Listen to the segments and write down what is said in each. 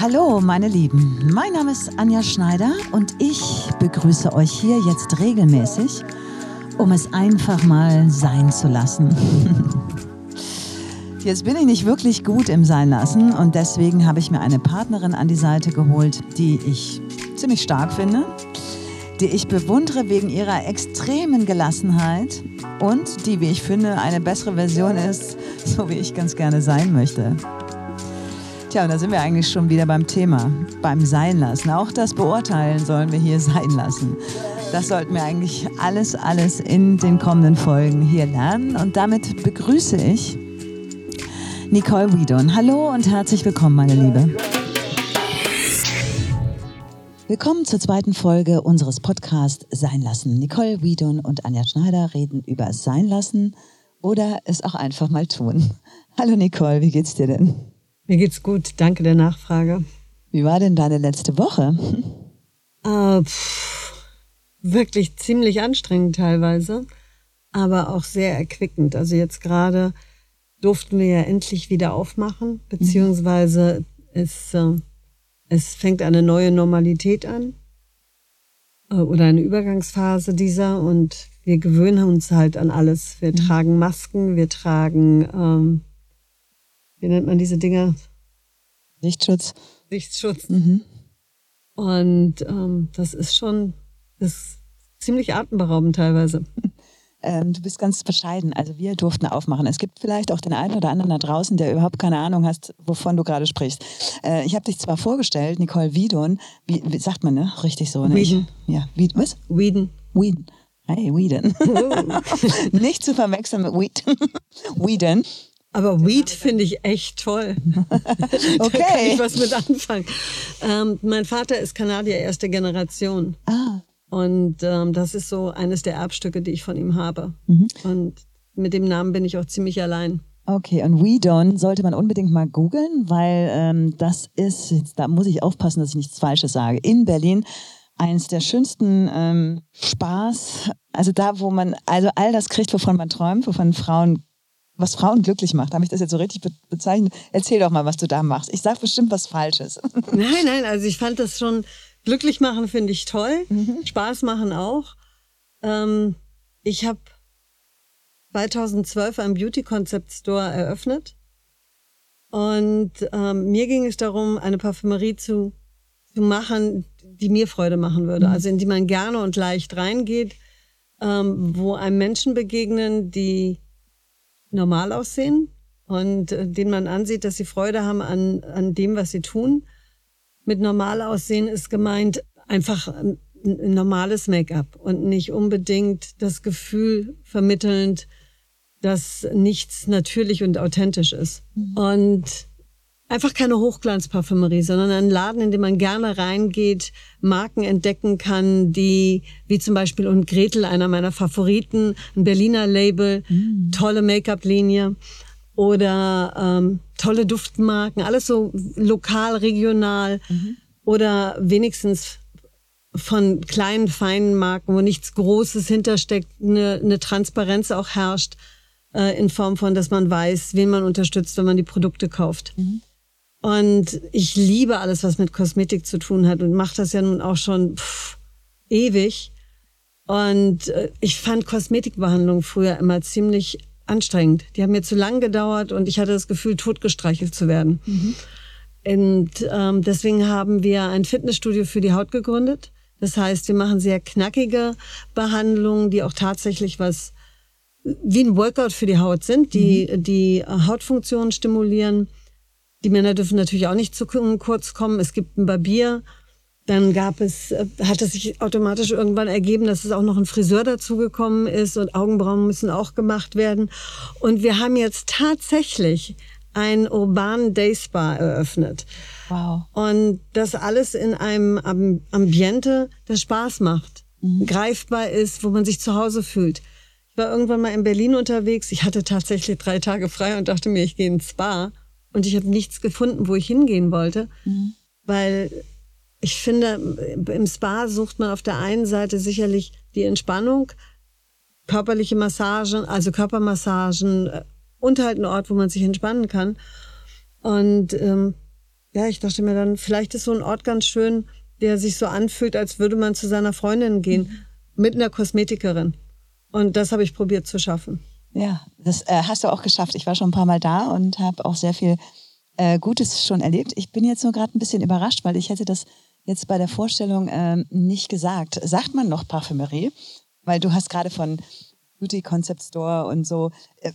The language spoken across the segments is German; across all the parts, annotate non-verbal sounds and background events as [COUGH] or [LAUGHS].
Hallo, meine Lieben. Mein Name ist Anja Schneider und ich begrüße euch hier jetzt regelmäßig, um es einfach mal sein zu lassen. [LAUGHS] Jetzt bin ich nicht wirklich gut im Sein lassen und deswegen habe ich mir eine Partnerin an die Seite geholt, die ich ziemlich stark finde, die ich bewundere wegen ihrer extremen Gelassenheit und die, wie ich finde, eine bessere Version ist, so wie ich ganz gerne sein möchte. Tja, und da sind wir eigentlich schon wieder beim Thema, beim Sein lassen. Auch das Beurteilen sollen wir hier [LAUGHS] sein lassen. Das sollten wir eigentlich alles, alles in den kommenden Folgen hier lernen. Und damit begrüße ich Nicole Wiedon. Hallo und herzlich willkommen, meine Liebe. Willkommen zur zweiten Folge unseres Podcasts Sein lassen. Nicole Wiedon und Anja Schneider reden über Sein lassen oder es auch einfach mal tun. Hallo Nicole, wie geht's dir denn? Mir geht's gut, danke der Nachfrage. Wie war denn deine letzte Woche? Äh, pff, wirklich ziemlich anstrengend teilweise, aber auch sehr erquickend. Also jetzt gerade durften wir ja endlich wieder aufmachen, beziehungsweise es, äh, es fängt eine neue Normalität an äh, oder eine Übergangsphase dieser und wir gewöhnen uns halt an alles. Wir mhm. tragen Masken, wir tragen, ähm, wie nennt man diese Dinger? Lichtschutz. Lichtschutz. Mhm. Und ähm, das ist schon ist ziemlich atemberaubend teilweise. [LAUGHS] Ähm, du bist ganz bescheiden. Also wir durften aufmachen. Es gibt vielleicht auch den einen oder anderen da draußen, der überhaupt keine Ahnung hast, wovon du gerade sprichst. Äh, ich habe dich zwar vorgestellt, Nicole Wiedon. Wie, wie sagt man, ne? Richtig so, ne? Wieden. Ja, Wied, was? Wieden. Wieden. Hey, Wieden. Oh. [LAUGHS] [LAUGHS] Nicht zu verwechseln mit Weed. Wieden. Aber Weed finde ich echt toll. okay. [LAUGHS] da kann ich was mit anfangen. Ähm, mein Vater ist Kanadier erste Generation. Ah. Und ähm, das ist so eines der Erbstücke, die ich von ihm habe. Mhm. Und mit dem Namen bin ich auch ziemlich allein. Okay, und We Don't sollte man unbedingt mal googeln, weil ähm, das ist, da muss ich aufpassen, dass ich nichts Falsches sage. In Berlin eins der schönsten ähm, Spaß, also da, wo man also all das kriegt, wovon man träumt, wovon Frauen, was Frauen glücklich macht. Habe ich das jetzt so richtig be bezeichnet? Erzähl doch mal, was du da machst. Ich sage bestimmt was Falsches. [LAUGHS] Nein, nein, also ich fand das schon Glücklich machen finde ich toll. Mhm. Spaß machen auch. Ähm, ich habe 2012 einen Beauty Concept Store eröffnet. Und ähm, mir ging es darum, eine Parfümerie zu, zu machen, die mir Freude machen würde. Mhm. Also in die man gerne und leicht reingeht, ähm, wo einem Menschen begegnen, die normal aussehen und äh, denen man ansieht, dass sie Freude haben an, an dem, was sie tun mit normal aussehen ist gemeint einfach ein, ein normales Make-up und nicht unbedingt das Gefühl vermittelnd, dass nichts natürlich und authentisch ist. Mhm. Und einfach keine Hochglanzparfümerie, sondern ein Laden, in dem man gerne reingeht, Marken entdecken kann, die, wie zum Beispiel und Gretel, einer meiner Favoriten, ein Berliner Label, mhm. tolle Make-up-Linie oder ähm, tolle Duftmarken, alles so lokal, regional mhm. oder wenigstens von kleinen, feinen Marken, wo nichts Großes hintersteckt, eine, eine Transparenz auch herrscht, äh, in Form von, dass man weiß, wen man unterstützt, wenn man die Produkte kauft. Mhm. Und ich liebe alles, was mit Kosmetik zu tun hat und mache das ja nun auch schon pff, ewig. Und äh, ich fand Kosmetikbehandlung früher immer ziemlich anstrengend. Die haben mir zu lang gedauert und ich hatte das Gefühl, totgestreichelt zu werden. Mhm. Und ähm, deswegen haben wir ein Fitnessstudio für die Haut gegründet. Das heißt, wir machen sehr knackige Behandlungen, die auch tatsächlich was wie ein Workout für die Haut sind, die mhm. die Hautfunktion stimulieren. Die Männer dürfen natürlich auch nicht zu kurz kommen. Es gibt ein Barbier, dann gab es, äh, hat es sich automatisch irgendwann ergeben, dass es auch noch ein Friseur dazugekommen ist und Augenbrauen müssen auch gemacht werden. Und wir haben jetzt tatsächlich einen urbanen Day Spa eröffnet. Wow. Und das alles in einem Ambiente, das Spaß macht, mhm. greifbar ist, wo man sich zu Hause fühlt. Ich war irgendwann mal in Berlin unterwegs. Ich hatte tatsächlich drei Tage frei und dachte mir, ich gehe ins Spa. Und ich habe nichts gefunden, wo ich hingehen wollte, mhm. weil ich finde, im Spa sucht man auf der einen Seite sicherlich die Entspannung, körperliche Massagen, also Körpermassagen äh, und halt einen Ort, wo man sich entspannen kann. Und ähm, ja, ich dachte mir dann, vielleicht ist so ein Ort ganz schön, der sich so anfühlt, als würde man zu seiner Freundin gehen, mhm. mit einer Kosmetikerin. Und das habe ich probiert zu schaffen. Ja, das äh, hast du auch geschafft. Ich war schon ein paar Mal da und habe auch sehr viel äh, Gutes schon erlebt. Ich bin jetzt nur gerade ein bisschen überrascht, weil ich hätte das jetzt bei der Vorstellung äh, nicht gesagt. Sagt man noch Parfümerie? Weil du hast gerade von Beauty Concept Store und so. Äh,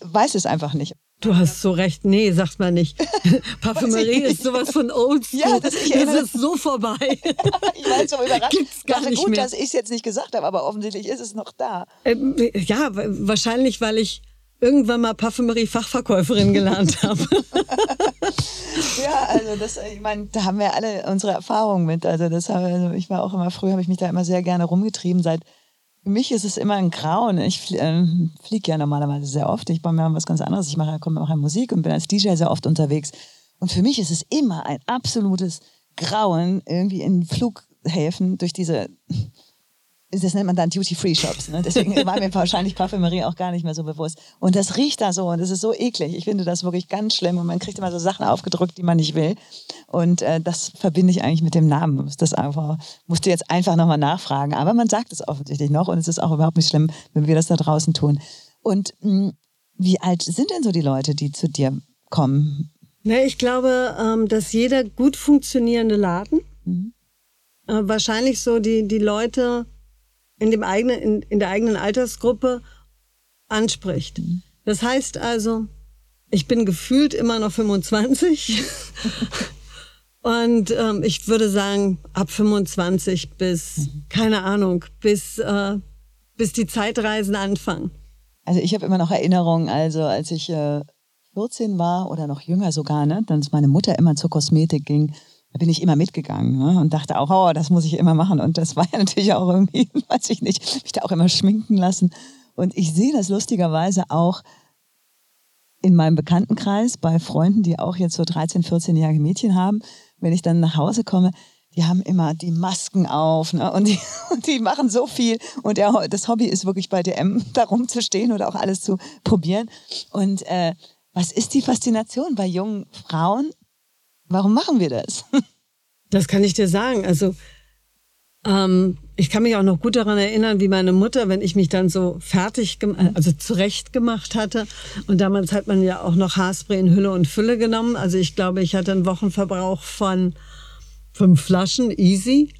weiß es einfach nicht. Du hast so recht. Nee, sagt man nicht. [LAUGHS] Parfümerie ist sowas von old school. Ja, das, das ist so vorbei. [LAUGHS] ich war jetzt so überrascht. Gibt's gar nicht gut, mehr. dass ich es jetzt nicht gesagt habe, aber offensichtlich ist es noch da. Ähm, ja, wahrscheinlich, weil ich irgendwann mal Parfümerie-Fachverkäuferin gelernt habe. [LAUGHS] ja, also das, ich meine, da haben wir alle unsere Erfahrungen mit. Also das habe, also ich war auch immer früher, habe ich mich da immer sehr gerne rumgetrieben. Seit für mich ist es immer ein Grauen. Ich äh, fliege ja normalerweise sehr oft. Ich mache mir was ganz anderes. Ich mache, komme auch Musik und bin als DJ sehr oft unterwegs. Und für mich ist es immer ein absolutes Grauen, irgendwie in Flughäfen durch diese das nennt man dann Duty-Free-Shops. Ne? Deswegen war mir wahrscheinlich Parfümerie auch gar nicht mehr so bewusst. Und das riecht da so und das ist so eklig. Ich finde das wirklich ganz schlimm und man kriegt immer so Sachen aufgedrückt, die man nicht will. Und äh, das verbinde ich eigentlich mit dem Namen. Das einfach, musst du jetzt einfach nochmal nachfragen. Aber man sagt es offensichtlich noch und es ist auch überhaupt nicht schlimm, wenn wir das da draußen tun. Und mh, hm, wie alt sind denn so die Leute, die zu dir kommen? Ja, ich glaube, ähm, dass jeder gut funktionierende Laden, mhm. äh, wahrscheinlich so die, die Leute, in, dem eigenen, in, in der eigenen Altersgruppe anspricht. Mhm. Das heißt also, ich bin gefühlt immer noch 25. [LAUGHS] Und ähm, ich würde sagen, ab 25 bis, mhm. keine Ahnung, bis, äh, bis die Zeitreisen anfangen. Also ich habe immer noch Erinnerungen, also als ich äh, 14 war oder noch jünger sogar, ne, dann ist meine Mutter immer zur Kosmetik ging da bin ich immer mitgegangen ne? und dachte auch, oh, das muss ich immer machen. Und das war ja natürlich auch irgendwie, [LAUGHS] weiß ich nicht, mich da auch immer schminken lassen. Und ich sehe das lustigerweise auch in meinem Bekanntenkreis bei Freunden, die auch jetzt so 13, 14-jährige Mädchen haben. Wenn ich dann nach Hause komme, die haben immer die Masken auf ne? und, die, [LAUGHS] und die machen so viel. Und der, das Hobby ist wirklich bei DM, [LAUGHS] da rumzustehen oder auch alles zu probieren. Und äh, was ist die Faszination bei jungen Frauen Warum machen wir das? [LAUGHS] Das kann ich dir sagen. Also ähm, ich kann mich auch noch gut daran erinnern, wie meine Mutter, wenn ich mich dann so fertig, also zurecht gemacht hatte. Und damals hat man ja auch noch Haarspray in Hülle und Fülle genommen. Also ich glaube, ich hatte einen Wochenverbrauch von fünf Flaschen, easy.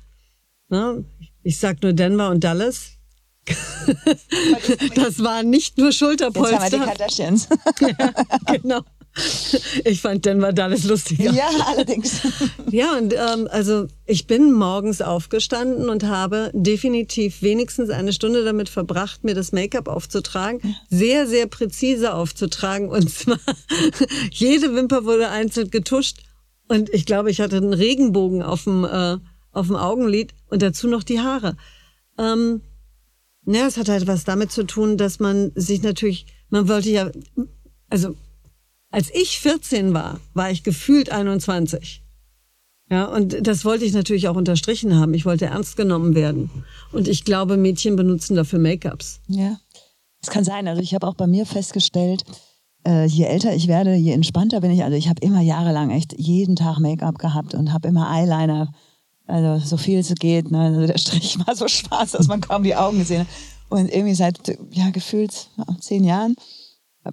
Ne? Ich sag nur Denver und Dallas. [LAUGHS] das waren nicht nur Schulterpolster. Jetzt haben wir die Kardashians. [LAUGHS] ja, genau. Ich fand Denver Dallas lustiger. Ja, allerdings. Ja, und ähm, also ich bin morgens aufgestanden und habe definitiv wenigstens eine Stunde damit verbracht, mir das Make-up aufzutragen. Sehr, sehr präzise aufzutragen. Und zwar [LAUGHS] jede Wimper wurde einzeln getuscht. Und ich glaube, ich hatte einen Regenbogen auf dem, äh, auf dem Augenlid und dazu noch die Haare. Ähm, ja, es hat halt was damit zu tun, dass man sich natürlich, man wollte ja, also als ich 14 war, war ich gefühlt 21. Ja, und das wollte ich natürlich auch unterstrichen haben. Ich wollte ernst genommen werden. Und ich glaube, Mädchen benutzen dafür Make-ups. Ja, das kann sein. Also ich habe auch bei mir festgestellt, äh, je älter ich werde, je entspannter bin ich. Also ich habe immer jahrelang echt jeden Tag Make-up gehabt und habe immer Eyeliner, also so viel es geht. Ne? Also der Strich [LAUGHS] war so schwarz, dass man kaum die Augen gesehen hat. Und irgendwie seit ja gefühlt zehn Jahren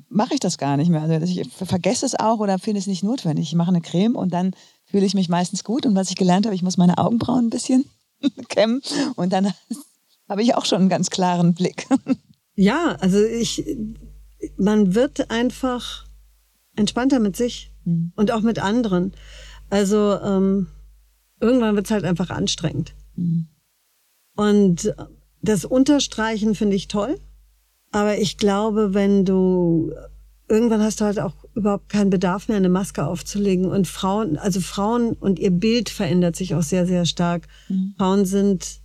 mache ich das gar nicht mehr. Also ich vergesse es auch oder finde es nicht notwendig. Ich mache eine Creme und dann fühle ich mich meistens gut. Und was ich gelernt habe, ich muss meine Augenbrauen ein bisschen [LAUGHS] kämmen und dann [LAUGHS] habe ich auch schon einen ganz klaren Blick. Ja, also ich, man wird einfach entspannter mit sich mhm. und auch mit anderen. Also ähm, irgendwann wird es halt einfach anstrengend. Mhm. Und das Unterstreichen finde ich toll. Aber ich glaube, wenn du irgendwann hast du halt auch überhaupt keinen Bedarf mehr, eine Maske aufzulegen. Und Frauen, also Frauen und ihr Bild verändert sich auch sehr, sehr stark. Mhm. Frauen sind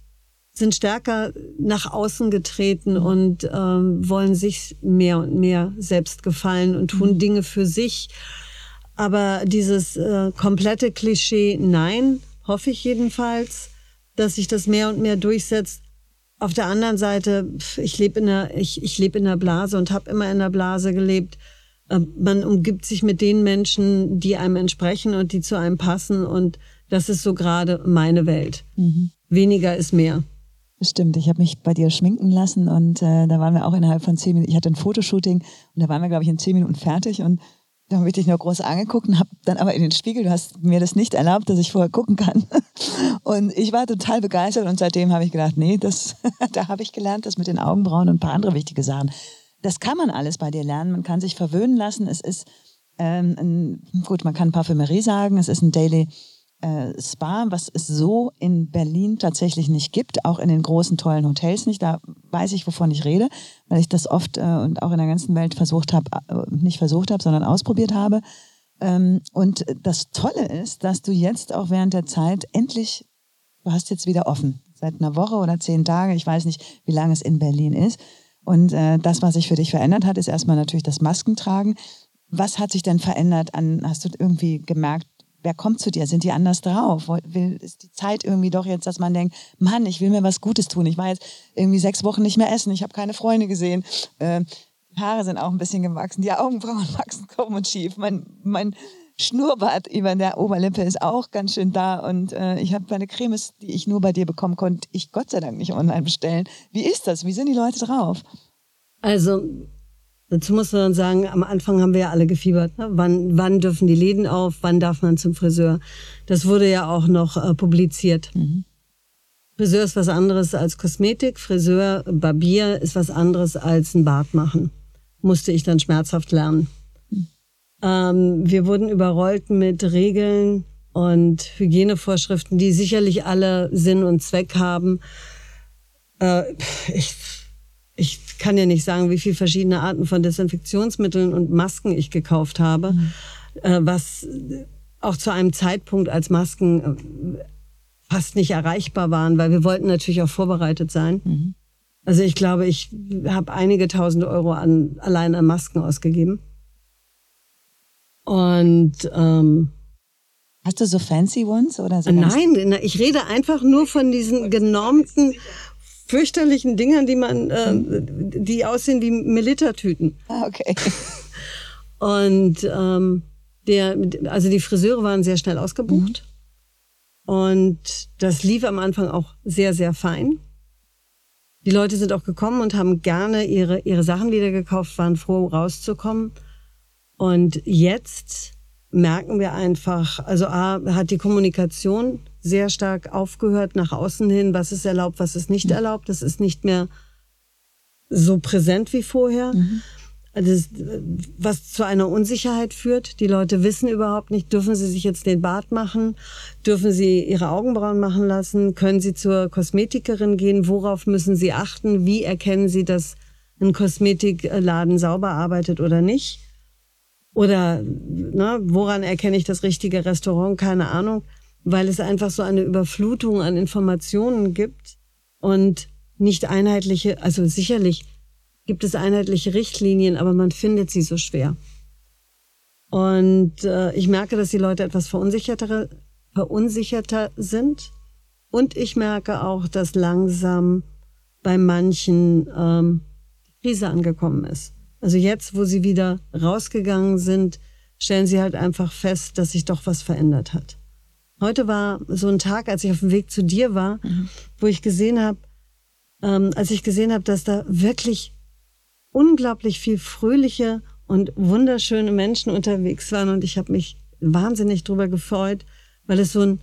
sind stärker nach außen getreten mhm. und ähm, wollen sich mehr und mehr selbst gefallen und tun mhm. Dinge für sich. Aber dieses äh, komplette Klischee, nein, hoffe ich jedenfalls, dass sich das mehr und mehr durchsetzt. Auf der anderen Seite, ich lebe in einer, ich, ich lebe in einer Blase und habe immer in einer Blase gelebt. Äh, man umgibt sich mit den Menschen, die einem entsprechen und die zu einem passen. Und das ist so gerade meine Welt. Mhm. Weniger ist mehr. Stimmt, ich habe mich bei dir schminken lassen und äh, da waren wir auch innerhalb von zehn Minuten. Ich hatte ein Fotoshooting und da waren wir, glaube ich, in zehn Minuten fertig und dann habe ich dich nur groß angeguckt und habe dann aber in den Spiegel, du hast mir das nicht erlaubt, dass ich vorher gucken kann. [LAUGHS] Und ich war total begeistert und seitdem habe ich gedacht, nee, das, [LAUGHS] da habe ich gelernt, das mit den Augenbrauen und ein paar andere wichtige Sachen. Das kann man alles bei dir lernen. Man kann sich verwöhnen lassen. Es ist, ähm, ein, gut, man kann Parfümerie sagen. Es ist ein Daily äh, Spa, was es so in Berlin tatsächlich nicht gibt, auch in den großen, tollen Hotels nicht. Da weiß ich, wovon ich rede, weil ich das oft äh, und auch in der ganzen Welt versucht habe, äh, nicht versucht habe, sondern ausprobiert habe. Ähm, und das Tolle ist, dass du jetzt auch während der Zeit endlich, du hast jetzt wieder offen, seit einer Woche oder zehn Tage, ich weiß nicht, wie lange es in Berlin ist. Und äh, das, was sich für dich verändert hat, ist erstmal natürlich das Maskentragen. Was hat sich denn verändert an, hast du irgendwie gemerkt, wer kommt zu dir? Sind die anders drauf? Will, ist die Zeit irgendwie doch jetzt, dass man denkt, Mann, ich will mir was Gutes tun. Ich war jetzt irgendwie sechs Wochen nicht mehr essen, ich habe keine Freunde gesehen. Äh, Haare sind auch ein bisschen gewachsen, die Augenbrauen [LAUGHS] wachsen krumm und schief. Mein, mein Schnurrbart über der Oberlippe ist auch ganz schön da und äh, ich habe meine Cremes, die ich nur bei dir bekommen konnte, ich Gott sei Dank nicht online bestellen. Wie ist das? Wie sind die Leute drauf? Also Dazu muss man sagen, am Anfang haben wir ja alle gefiebert. Ne? Wann, wann dürfen die Läden auf? Wann darf man zum Friseur? Das wurde ja auch noch äh, publiziert. Mhm. Friseur ist was anderes als Kosmetik. Friseur, Barbier ist was anderes als ein Bart machen. Musste ich dann schmerzhaft lernen. Mhm. Ähm, wir wurden überrollt mit Regeln und Hygienevorschriften, die sicherlich alle Sinn und Zweck haben. Äh, ich ich kann ja nicht sagen, wie viele verschiedene Arten von Desinfektionsmitteln und Masken ich gekauft habe, mhm. äh, was auch zu einem Zeitpunkt als Masken äh, fast nicht erreichbar waren, weil wir wollten natürlich auch vorbereitet sein. Mhm. Also ich glaube, ich habe einige tausend Euro an, allein an Masken ausgegeben. Und ähm, Hast du so fancy ones oder so? Nein, ich rede einfach nur von diesen genormten fürchterlichen Dingern, die man, äh, die aussehen wie Militertüten. Ah, okay. [LAUGHS] Und ähm, der, also die Friseure waren sehr schnell ausgebucht. Mhm. Und das lief am Anfang auch sehr, sehr fein. Die Leute sind auch gekommen und haben gerne ihre, ihre Sachen wieder gekauft, waren froh, rauszukommen. Und jetzt merken wir einfach, also A, hat die Kommunikation sehr stark aufgehört nach außen hin, was ist erlaubt, was ist nicht mhm. erlaubt. Das ist nicht mehr so präsent wie vorher. Mhm. Das, was zu einer Unsicherheit führt. Die Leute wissen überhaupt nicht, dürfen sie sich jetzt den Bart machen, dürfen sie ihre Augenbrauen machen lassen, können sie zur Kosmetikerin gehen, worauf müssen sie achten, wie erkennen sie, dass ein Kosmetikladen sauber arbeitet oder nicht. Oder ne, woran erkenne ich das richtige Restaurant? Keine Ahnung weil es einfach so eine Überflutung an Informationen gibt und nicht einheitliche, also sicherlich gibt es einheitliche Richtlinien, aber man findet sie so schwer. Und äh, ich merke, dass die Leute etwas verunsicherter, verunsicherter sind. Und ich merke auch, dass langsam bei manchen ähm, die Krise angekommen ist. Also jetzt, wo sie wieder rausgegangen sind, stellen sie halt einfach fest, dass sich doch was verändert hat. Heute war so ein Tag, als ich auf dem Weg zu dir war, mhm. wo ich gesehen habe, ähm, als ich gesehen habe, dass da wirklich unglaublich viel fröhliche und wunderschöne Menschen unterwegs waren und ich habe mich wahnsinnig drüber gefreut, weil es so ein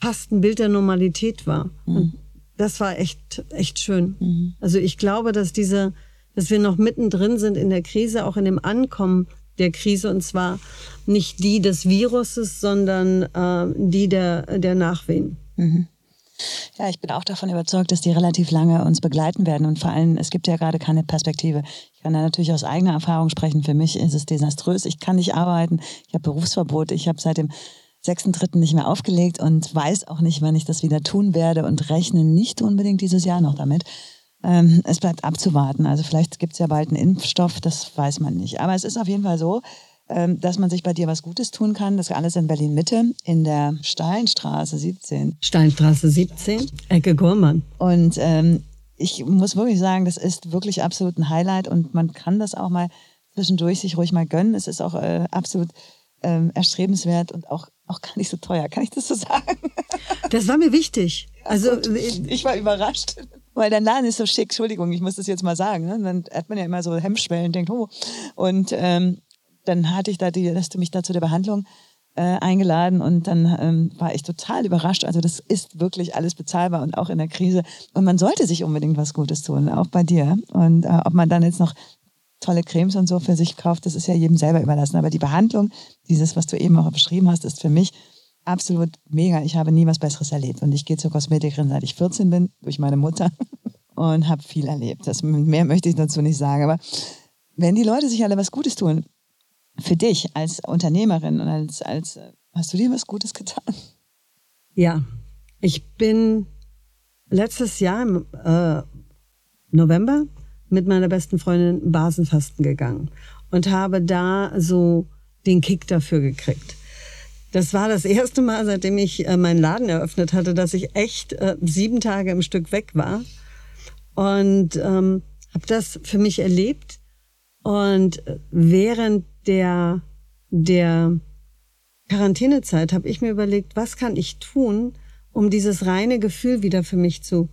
fast ein Bild der Normalität war. Mhm. Und das war echt echt schön. Mhm. Also ich glaube, dass diese dass wir noch mittendrin sind in der Krise, auch in dem Ankommen der Krise und zwar nicht die des Viruses, sondern äh, die der, der Nachwehen. Mhm. Ja, ich bin auch davon überzeugt, dass die relativ lange uns begleiten werden und vor allem, es gibt ja gerade keine Perspektive. Ich kann da natürlich aus eigener Erfahrung sprechen. Für mich ist es desaströs. Ich kann nicht arbeiten. Ich habe Berufsverbot. Ich habe seit dem 6.3. nicht mehr aufgelegt und weiß auch nicht, wann ich das wieder tun werde und rechne nicht unbedingt dieses Jahr noch damit. Ähm, es bleibt abzuwarten. Also vielleicht gibt es ja bald einen Impfstoff, das weiß man nicht. Aber es ist auf jeden Fall so, ähm, dass man sich bei dir was Gutes tun kann. Das ist alles in Berlin Mitte, in der Steinstraße 17. Steinstraße 17, Ecke Gormann. Und ähm, ich muss wirklich sagen, das ist wirklich absolut ein Highlight und man kann das auch mal zwischendurch sich ruhig mal gönnen. Es ist auch äh, absolut ähm, erstrebenswert und auch, auch gar nicht so teuer. Kann ich das so sagen? Das war mir wichtig. Also ich war überrascht, weil dein Laden ist so schick. Entschuldigung, ich muss das jetzt mal sagen. Ne? Dann hat man ja immer so Hemmschwellen denkt, oh. Und ähm, dann hatte ich da die, dass du mich da zu der Behandlung äh, eingeladen und dann ähm, war ich total überrascht. Also das ist wirklich alles bezahlbar und auch in der Krise. Und man sollte sich unbedingt was Gutes tun, auch bei dir. Und äh, ob man dann jetzt noch tolle Cremes und so für sich kauft, das ist ja jedem selber überlassen. Aber die Behandlung, dieses, was du eben auch beschrieben hast, ist für mich absolut mega. Ich habe nie was Besseres erlebt. Und ich gehe zur Kosmetikerin, seit ich 14 bin, durch meine Mutter [LAUGHS] und habe viel erlebt. Das, mehr möchte ich dazu nicht sagen. Aber wenn die Leute sich alle was Gutes tun, für dich als Unternehmerin und als, als hast du dir was Gutes getan? Ja, ich bin letztes Jahr im äh, November mit meiner besten Freundin Basenfasten gegangen und habe da so den Kick dafür gekriegt. Das war das erste Mal, seitdem ich äh, meinen Laden eröffnet hatte, dass ich echt äh, sieben Tage im Stück weg war und ähm, habe das für mich erlebt. Und während der der Quarantänezeit habe ich mir überlegt, was kann ich tun, um dieses reine Gefühl wieder für mich zu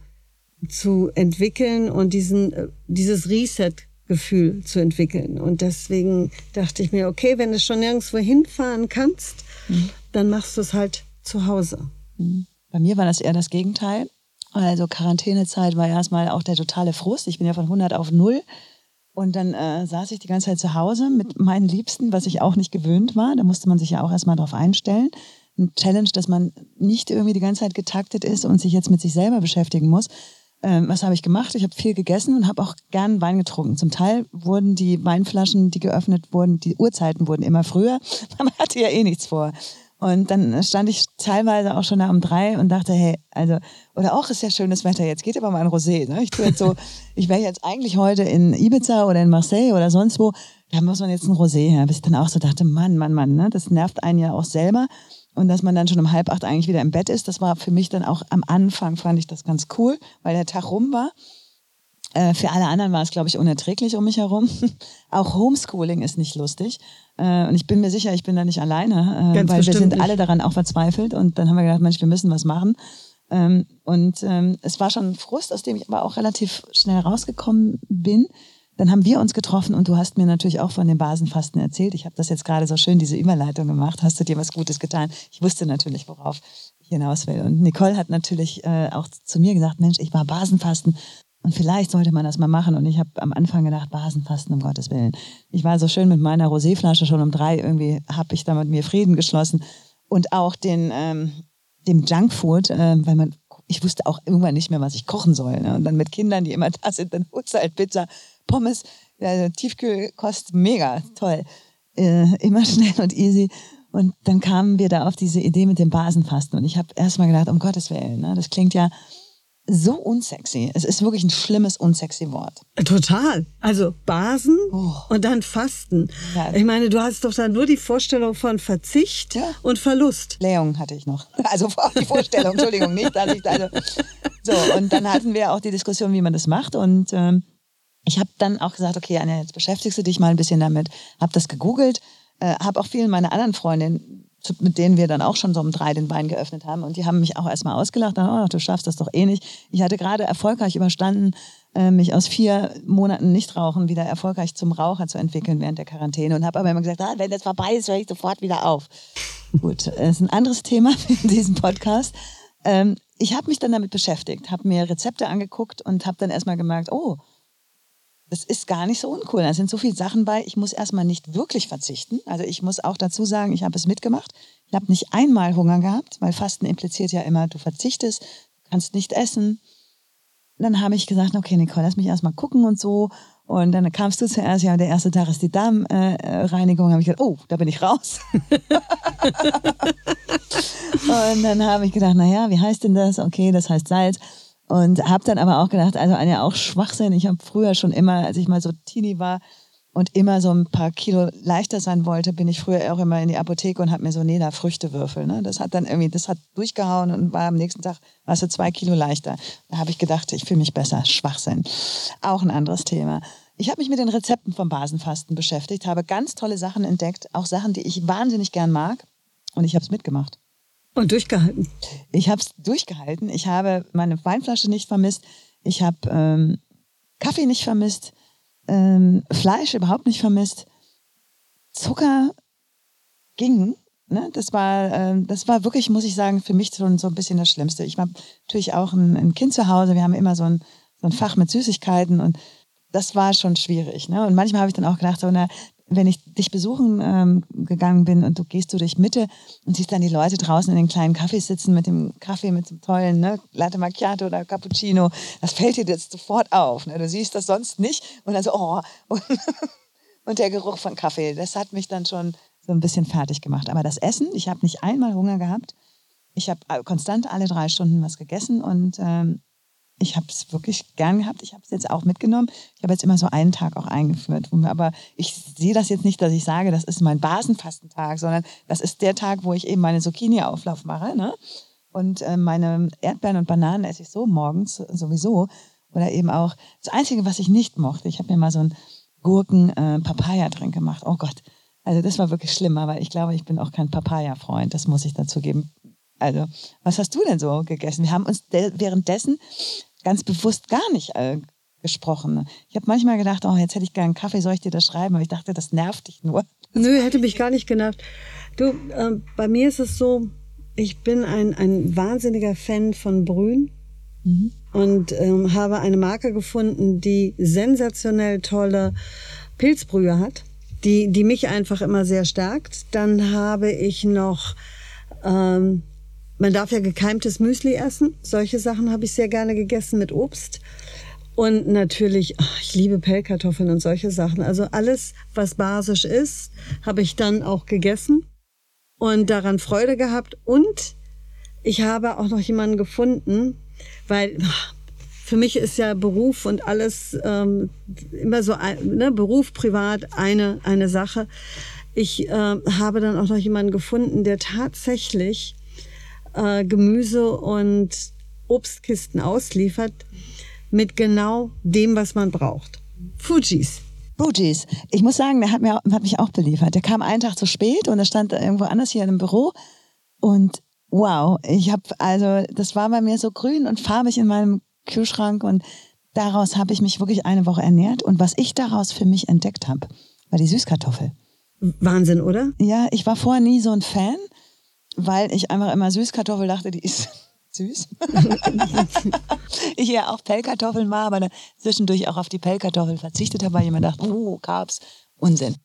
zu entwickeln und diesen, äh, dieses Reset-Gefühl zu entwickeln. Und deswegen dachte ich mir, okay, wenn du schon nirgendwo hinfahren kannst, dann machst du es halt zu Hause. Mhm. Bei mir war das eher das Gegenteil. Also Quarantänezeit war erstmal auch der totale Frust. Ich bin ja von 100 auf 0. Und dann äh, saß ich die ganze Zeit zu Hause mit meinen Liebsten, was ich auch nicht gewöhnt war. Da musste man sich ja auch erstmal drauf einstellen. Ein Challenge, dass man nicht irgendwie die ganze Zeit getaktet ist und sich jetzt mit sich selber beschäftigen muss, ähm, was habe ich gemacht? Ich habe viel gegessen und habe auch gern Wein getrunken. Zum Teil wurden die Weinflaschen, die geöffnet wurden, die Uhrzeiten wurden immer früher. [LAUGHS] Man hatte ja eh nichts vor. Und dann stand ich teilweise auch schon da um drei und dachte, hey, also, oder auch ist ja schönes Wetter, jetzt geht aber mal ein Rosé. Ne? Ich tue jetzt so, [LAUGHS] ich wäre jetzt eigentlich heute in Ibiza oder in Marseille oder sonst wo, da muss man jetzt ein Rosé her. Bis ich dann auch so dachte, Mann, Mann, Mann, ne? das nervt einen ja auch selber. Und dass man dann schon um halb acht eigentlich wieder im Bett ist, das war für mich dann auch am Anfang, fand ich das ganz cool, weil der Tag rum war. Äh, für alle anderen war es, glaube ich, unerträglich um mich herum. [LAUGHS] auch Homeschooling ist nicht lustig. Äh, und ich bin mir sicher, ich bin da nicht alleine, äh, weil wir sind nicht. alle daran auch verzweifelt. Und dann haben wir gedacht, Mensch, wir müssen was machen. Ähm, und ähm, es war schon ein Frust, aus dem ich aber auch relativ schnell rausgekommen bin. Dann haben wir uns getroffen und du hast mir natürlich auch von dem Basenfasten erzählt. Ich habe das jetzt gerade so schön, diese Überleitung gemacht. Hast du dir was Gutes getan? Ich wusste natürlich, worauf ich hinaus will. Und Nicole hat natürlich äh, auch zu mir gesagt, Mensch, ich war Basenfasten und vielleicht sollte man das mal machen. Und ich habe am Anfang gedacht, Basenfasten, um Gottes Willen. Ich war so schön mit meiner Roséflasche schon um drei. Irgendwie habe ich da mit mir Frieden geschlossen. Und auch den, ähm, dem Junkfood, äh, weil man, ich wusste auch irgendwann nicht mehr, was ich kochen soll. Ne? Und dann mit Kindern, die immer da sind, dann holst du halt Pizza Pommes, also Tiefkühlkost, mega toll. Äh, immer [LAUGHS] schnell und easy. Und dann kamen wir da auf diese Idee mit dem Basenfasten. Und ich habe erstmal gedacht, um Gottes Willen, ne, das klingt ja so unsexy. Es ist wirklich ein schlimmes, unsexy Wort. Total. Also Basen oh. und dann Fasten. Ja. Ich meine, du hast doch dann nur die Vorstellung von Verzicht ja. und Verlust. Blähung hatte ich noch. [LAUGHS] Also die Vorstellung, Entschuldigung, nicht, dass ich also so. Und dann hatten wir auch die Diskussion, wie man das macht. Und ähm, ich habe dann auch gesagt, okay, Anja, jetzt beschäftigst du dich mal ein bisschen damit. Habe das gegoogelt, äh, habe auch vielen meiner anderen Freundinnen, mit denen wir dann auch schon so um drei den Bein geöffnet haben, und die haben mich auch erstmal ausgelacht, dann, oh, du schaffst das doch eh nicht. Ich hatte gerade erfolgreich überstanden, äh, mich aus vier Monaten Nichtrauchen wieder erfolgreich zum Raucher zu entwickeln während der Quarantäne und habe aber immer gesagt, ah, wenn das vorbei ist, höre ich sofort wieder auf. Gut, das ist ein anderes Thema [LAUGHS] in diesem Podcast. Ähm, ich habe mich dann damit beschäftigt, habe mir Rezepte angeguckt und habe dann erstmal gemerkt, oh, das ist gar nicht so uncool. Da sind so viele Sachen bei. Ich muss erstmal nicht wirklich verzichten. Also ich muss auch dazu sagen, ich habe es mitgemacht. Ich habe nicht einmal Hunger gehabt, weil Fasten impliziert ja immer, du verzichtest, du kannst nicht essen. dann habe ich gesagt, okay, Nicole, lass mich erstmal gucken und so. Und dann kamst du zuerst, ja, der erste Tag ist die Darmreinigung. Äh, habe ich gedacht, oh, da bin ich raus. [LAUGHS] und dann habe ich gedacht, naja, wie heißt denn das? Okay, das heißt Salz. Und habe dann aber auch gedacht, also Anja, auch Schwachsinn. Ich habe früher schon immer, als ich mal so Teenie war und immer so ein paar Kilo leichter sein wollte, bin ich früher auch immer in die Apotheke und habe mir so Neda Früchtewürfel. Ne? Das hat dann irgendwie, das hat durchgehauen und war am nächsten Tag, warst du zwei Kilo leichter. Da habe ich gedacht, ich fühle mich besser. Schwachsinn. Auch ein anderes Thema. Ich habe mich mit den Rezepten vom Basenfasten beschäftigt, habe ganz tolle Sachen entdeckt, auch Sachen, die ich wahnsinnig gern mag. Und ich habe es mitgemacht. Und durchgehalten. Ich habe es durchgehalten. Ich habe meine Weinflasche nicht vermisst. Ich habe ähm, Kaffee nicht vermisst. Ähm, Fleisch überhaupt nicht vermisst. Zucker ging. Ne? Das, war, äh, das war wirklich, muss ich sagen, für mich schon so ein bisschen das Schlimmste. Ich habe natürlich auch ein, ein, Kind zu Hause. Wir haben immer so ein, so ein Fach mit Süßigkeiten und das war schon schwierig. Ne? Und manchmal habe ich dann auch gedacht, so, na, wenn ich dich besuchen ähm, gegangen bin und du gehst du durch Mitte und siehst dann die Leute draußen in den kleinen Cafés sitzen mit dem Kaffee, mit dem tollen ne, Latte Macchiato oder Cappuccino, das fällt dir jetzt sofort auf. Ne? Du siehst das sonst nicht und dann so, oh. [LAUGHS] Und, und der Geruch von Kaffee, das hat mich dann schon so ein bisschen fertig gemacht. Aber das Essen, ich habe nicht einmal Hunger gehabt. Ich habe äh, konstant alle drei Stunden was gegessen und ähm, ich habe es wirklich gern gehabt. Ich habe es jetzt auch mitgenommen. Ich habe jetzt immer so einen Tag auch eingeführt. aber ich sehe das jetzt nicht, dass ich sage, das ist mein Basenfastentag, sondern das ist der Tag, wo ich eben meine Zucchini-Auflauf mache. Ne? Und äh, meine Erdbeeren und Bananen esse ich so morgens sowieso. Oder eben auch das Einzige, was ich nicht mochte, ich habe mir mal so einen Gurken-Papaya-Drink äh, gemacht. Oh Gott, also das war wirklich schlimm, aber ich glaube, ich bin auch kein Papaya-Freund, das muss ich dazu geben. Also, was hast du denn so gegessen? Wir haben uns währenddessen ganz bewusst gar nicht äh, gesprochen. Ich habe manchmal gedacht, oh, jetzt hätte ich gerne einen Kaffee, soll ich dir das schreiben? Aber ich dachte, das nervt dich nur. [LAUGHS] Nö, hätte mich gar nicht genervt. Du, äh, bei mir ist es so, ich bin ein, ein wahnsinniger Fan von Brühen mhm. und ähm, habe eine Marke gefunden, die sensationell tolle Pilzbrühe hat, die, die mich einfach immer sehr stärkt. Dann habe ich noch ähm, man darf ja gekeimtes Müsli essen. Solche Sachen habe ich sehr gerne gegessen mit Obst. Und natürlich, ach, ich liebe Pellkartoffeln und solche Sachen. Also alles, was basisch ist, habe ich dann auch gegessen und daran Freude gehabt. Und ich habe auch noch jemanden gefunden, weil für mich ist ja Beruf und alles ähm, immer so, ne, Beruf, privat, eine, eine Sache. Ich äh, habe dann auch noch jemanden gefunden, der tatsächlich äh, Gemüse und Obstkisten ausliefert mit genau dem, was man braucht. Fujis. Fujis. Ich muss sagen, der hat, mir, hat mich auch beliefert. Der kam einen Tag zu spät und er stand irgendwo anders hier in einem Büro. Und wow, ich habe, also, das war bei mir so grün und farbig in meinem Kühlschrank und daraus habe ich mich wirklich eine Woche ernährt. Und was ich daraus für mich entdeckt habe, war die Süßkartoffel. Wahnsinn, oder? Ja, ich war vorher nie so ein Fan weil ich einfach immer Süßkartoffel dachte, die ist [LAUGHS] süß. ich ja auch Pellkartoffeln war, aber zwischendurch auch auf die Pellkartoffel verzichtet habe, weil jemand dachte, oh, Carbs, Unsinn.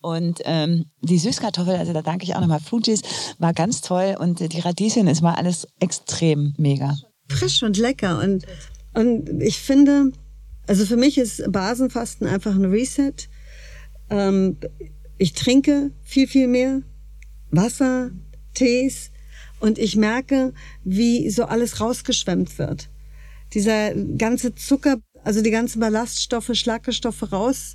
Und ähm, die Süßkartoffel, also da danke ich auch nochmal Fujis, war ganz toll und die Radieschen, es war alles extrem mega. Frisch und lecker und, und ich finde, also für mich ist Basenfasten einfach ein Reset. Ähm, ich trinke viel, viel mehr Wasser, Tees und ich merke, wie so alles rausgeschwemmt wird. Dieser ganze Zucker, also die ganzen Ballaststoffe, Schlackestoffe raus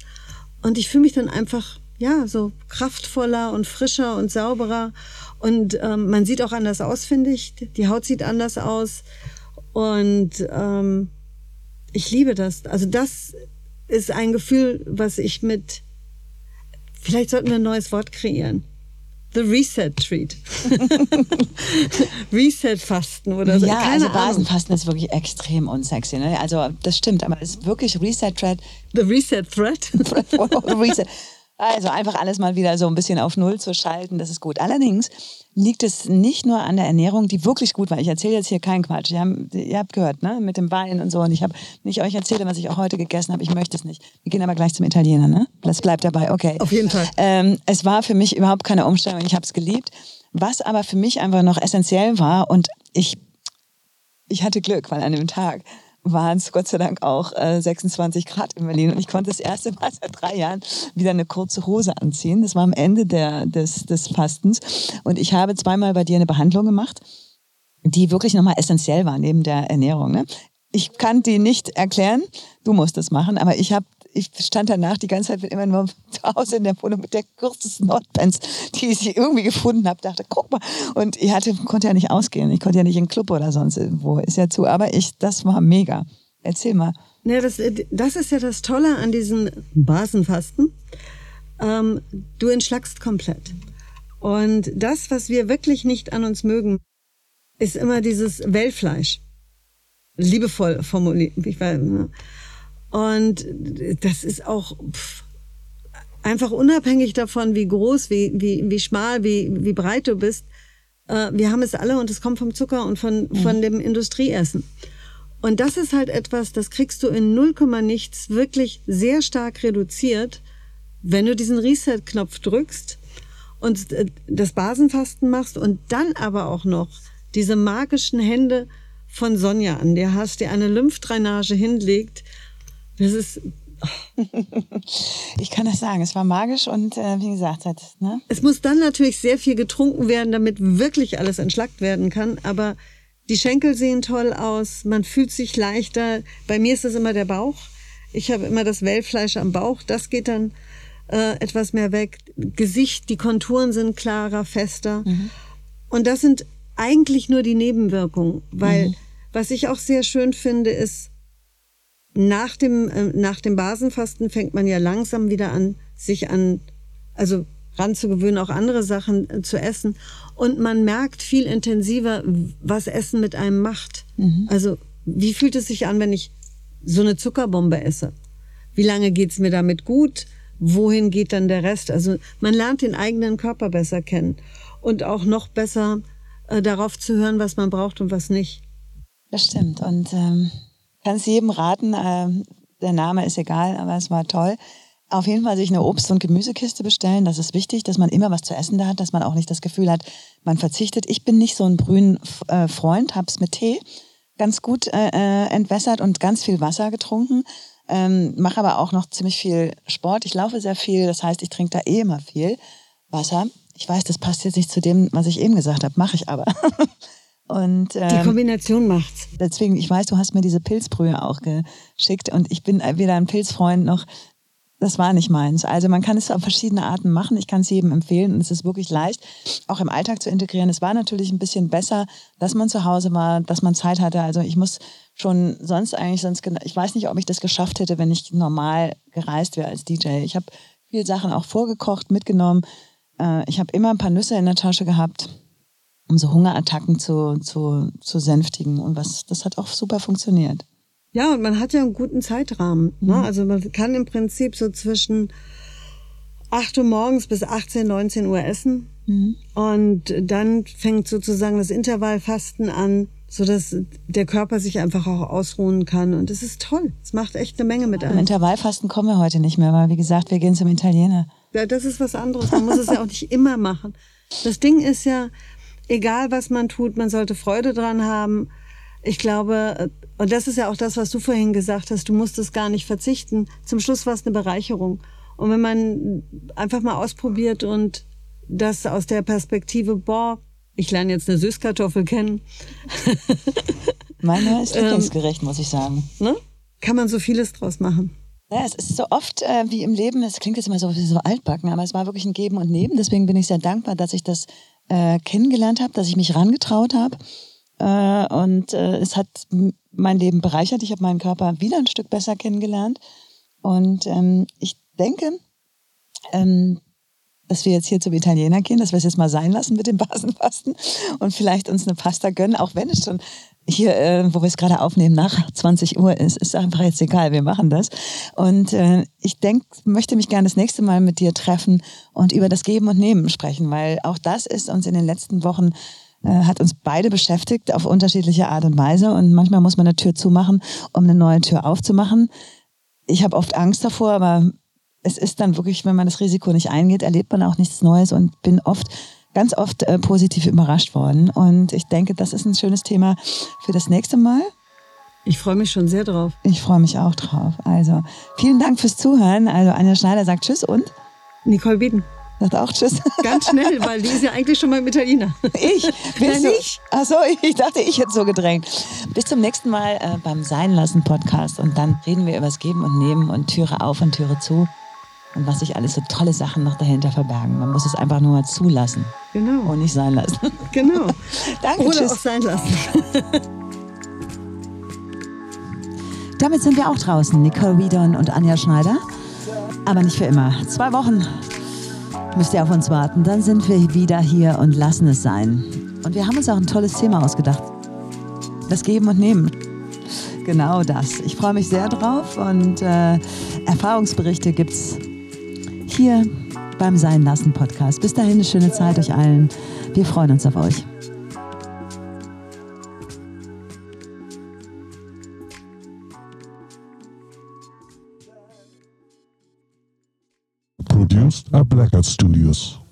und ich fühle mich dann einfach ja so kraftvoller und frischer und sauberer und ähm, man sieht auch anders aus, finde ich. Die Haut sieht anders aus und ähm, ich liebe das. Also das ist ein Gefühl, was ich mit Vielleicht sollten wir ein neues Wort kreieren. The Reset Treat. [LAUGHS] Reset Fasten oder so. Ja, Keine also Basenfasten ist wirklich extrem unsexy. Ne? Also das stimmt, aber es ist wirklich Reset Thread. The Reset Thread. [LAUGHS] Reset. Also einfach alles mal wieder so ein bisschen auf Null zu schalten, das ist gut. Allerdings liegt es nicht nur an der Ernährung, die wirklich gut war. Ich erzähle jetzt hier keinen Quatsch. Ihr habt, ihr habt gehört, ne? Mit dem Wein und so. Und ich habe nicht euch erzählt, was ich auch heute gegessen habe. Ich möchte es nicht. Wir gehen aber gleich zum Italiener, ne? Das bleibt dabei, okay. Auf jeden Fall. Ähm, es war für mich überhaupt keine Umstellung. Ich habe es geliebt. Was aber für mich einfach noch essentiell war und ich, ich hatte Glück, weil an dem Tag waren es Gott sei Dank auch äh, 26 Grad in Berlin und ich konnte das erste Mal [LAUGHS] seit drei Jahren wieder eine kurze Hose anziehen. Das war am Ende der, des, des Fastens und ich habe zweimal bei dir eine Behandlung gemacht, die wirklich nochmal essentiell war neben der Ernährung. Ne? Ich kann die nicht erklären, du musst es machen, aber ich habe ich stand danach die ganze Zeit immer nur [LAUGHS] zu Hause in der Wohnung mit der kürzesten Hotpants, die ich irgendwie gefunden habe. Dachte, guck mal. Und ich hatte, konnte ja nicht ausgehen. Ich konnte ja nicht in den Club oder sonst wo. Ist ja zu. Aber ich, das war mega. Erzähl mal. Ja, das, das ist ja das Tolle an diesen Basenfasten. Ähm, du entschlackst komplett. Und das, was wir wirklich nicht an uns mögen, ist immer dieses Wellfleisch. Liebevoll formuliert. Ne? Und das ist auch pff, einfach unabhängig davon, wie groß, wie, wie, wie schmal, wie, wie breit du bist. Äh, wir haben es alle und es kommt vom Zucker und von, mhm. von dem Industrieessen. Und das ist halt etwas, das kriegst du in 0, nichts wirklich sehr stark reduziert, wenn du diesen Reset-Knopf drückst und äh, das Basenfasten machst und dann aber auch noch diese magischen Hände von Sonja an dir hast, die eine Lymphdrainage hinlegt. Das ist [LAUGHS] ich kann das sagen, es war magisch und äh, wie gesagt, ne? es muss dann natürlich sehr viel getrunken werden, damit wirklich alles entschlackt werden kann. Aber die Schenkel sehen toll aus, man fühlt sich leichter. Bei mir ist das immer der Bauch. Ich habe immer das Wellfleisch am Bauch. Das geht dann äh, etwas mehr weg. Gesicht, die Konturen sind klarer, fester. Mhm. Und das sind eigentlich nur die Nebenwirkungen, weil mhm. was ich auch sehr schön finde, ist, nach dem, äh, nach dem Basenfasten fängt man ja langsam wieder an, sich an, also ranzugewöhnen, auch andere Sachen äh, zu essen. Und man merkt viel intensiver, was Essen mit einem macht. Mhm. Also, wie fühlt es sich an, wenn ich so eine Zuckerbombe esse? Wie lange geht's mir damit gut? Wohin geht dann der Rest? Also, man lernt den eigenen Körper besser kennen und auch noch besser äh, darauf zu hören, was man braucht und was nicht. Das stimmt. Und ähm, kann es jedem raten. Äh, der Name ist egal, aber es war toll. Auf jeden Fall sich eine Obst- und Gemüsekiste bestellen. Das ist wichtig, dass man immer was zu essen da hat, dass man auch nicht das Gefühl hat, man verzichtet. Ich bin nicht so ein brünen äh, Freund, hab's mit Tee ganz gut äh, äh, entwässert und ganz viel Wasser getrunken. Ähm, mache aber auch noch ziemlich viel Sport. Ich laufe sehr viel, das heißt, ich trinke da eh immer viel Wasser. Ich weiß, das passt jetzt nicht zu dem, was ich eben gesagt habe, mache ich aber. [LAUGHS] Und, ähm, die Kombination macht's. Deswegen, ich weiß, du hast mir diese Pilzbrühe auch geschickt und ich bin weder ein Pilzfreund noch, das war nicht meins. Also man kann es auf verschiedene Arten machen. Ich kann es jedem empfehlen und es ist wirklich leicht, auch im Alltag zu integrieren. Es war natürlich ein bisschen besser, dass man zu Hause war, dass man Zeit hatte. Also ich muss schon sonst eigentlich sonst, ich weiß nicht, ob ich das geschafft hätte, wenn ich normal gereist wäre als DJ. Ich habe viel Sachen auch vorgekocht, mitgenommen. Äh, ich habe immer ein paar Nüsse in der Tasche gehabt um so Hungerattacken zu, zu, zu sänftigen. Und was, das hat auch super funktioniert. Ja, und man hat ja einen guten Zeitrahmen. Ne? Mhm. Also man kann im Prinzip so zwischen 8 Uhr morgens bis 18, 19 Uhr essen. Mhm. Und dann fängt sozusagen das Intervallfasten an, so dass der Körper sich einfach auch ausruhen kann. Und es ist toll. Es macht echt eine Menge mit einem. Im Intervallfasten kommen wir heute nicht mehr, weil wie gesagt, wir gehen zum Italiener. Ja, das ist was anderes. Man muss es ja auch nicht immer machen. Das Ding ist ja, egal was man tut, man sollte Freude dran haben. Ich glaube, und das ist ja auch das, was du vorhin gesagt hast, du musst es gar nicht verzichten. Zum Schluss war es eine Bereicherung. Und wenn man einfach mal ausprobiert und das aus der Perspektive, boah, ich lerne jetzt eine Süßkartoffel kennen. Meine ist lieblingsgerecht, [LAUGHS] ähm, muss ich sagen. Ne? Kann man so vieles draus machen. Ja, es ist so oft äh, wie im Leben, es klingt jetzt immer so, so altbacken, aber es war wirklich ein Geben und Nehmen. Deswegen bin ich sehr dankbar, dass ich das äh, kennengelernt habe, dass ich mich rangetraut habe. Äh, und äh, es hat mein Leben bereichert. Ich habe meinen Körper wieder ein Stück besser kennengelernt. Und ähm, ich denke, ähm, dass wir jetzt hier zum Italiener gehen, dass wir es jetzt mal sein lassen mit dem Basenfasten und vielleicht uns eine Pasta gönnen, auch wenn es schon hier, äh, wo wir es gerade aufnehmen, nach 20 Uhr ist, ist einfach jetzt egal, wir machen das. Und äh, ich denke, möchte mich gerne das nächste Mal mit dir treffen und über das Geben und Nehmen sprechen, weil auch das ist uns in den letzten Wochen äh, hat uns beide beschäftigt auf unterschiedliche Art und Weise und manchmal muss man eine Tür zumachen, um eine neue Tür aufzumachen. Ich habe oft Angst davor, aber es ist dann wirklich, wenn man das Risiko nicht eingeht, erlebt man auch nichts Neues und bin oft ganz oft äh, positiv überrascht worden. Und ich denke, das ist ein schönes Thema für das nächste Mal. Ich freue mich schon sehr drauf. Ich freue mich auch drauf. Also vielen Dank fürs Zuhören. Also Anja Schneider sagt Tschüss und Nicole Bieden. Sagt auch Tschüss. [LAUGHS] Ganz schnell, weil die ist ja eigentlich schon mal im Italiener. Ich? Willst Nein, ich? Achso, ich dachte, ich hätte so gedrängt. Bis zum nächsten Mal äh, beim Sein lassen Podcast und dann reden wir über das Geben und Nehmen und Türe auf und Türe zu und was sich alles so tolle Sachen noch dahinter verbergen. Man muss es einfach nur mal zulassen. Genau. Und nicht sein lassen. Genau. [LAUGHS] Danke. Oder tschüss. auch sein lassen. [LAUGHS] Damit sind wir auch draußen, Nicole Wiedon und Anja Schneider. Aber nicht für immer. Zwei Wochen müsst ihr auf uns warten. Dann sind wir wieder hier und lassen es sein. Und wir haben uns auch ein tolles Thema ausgedacht. Das Geben und Nehmen. Genau das. Ich freue mich sehr drauf und äh, Erfahrungsberichte gibt es hier beim Sein Lassen Podcast. Bis dahin eine schöne Zeit euch allen. Wir freuen uns auf euch. Produced at Blackout Studios.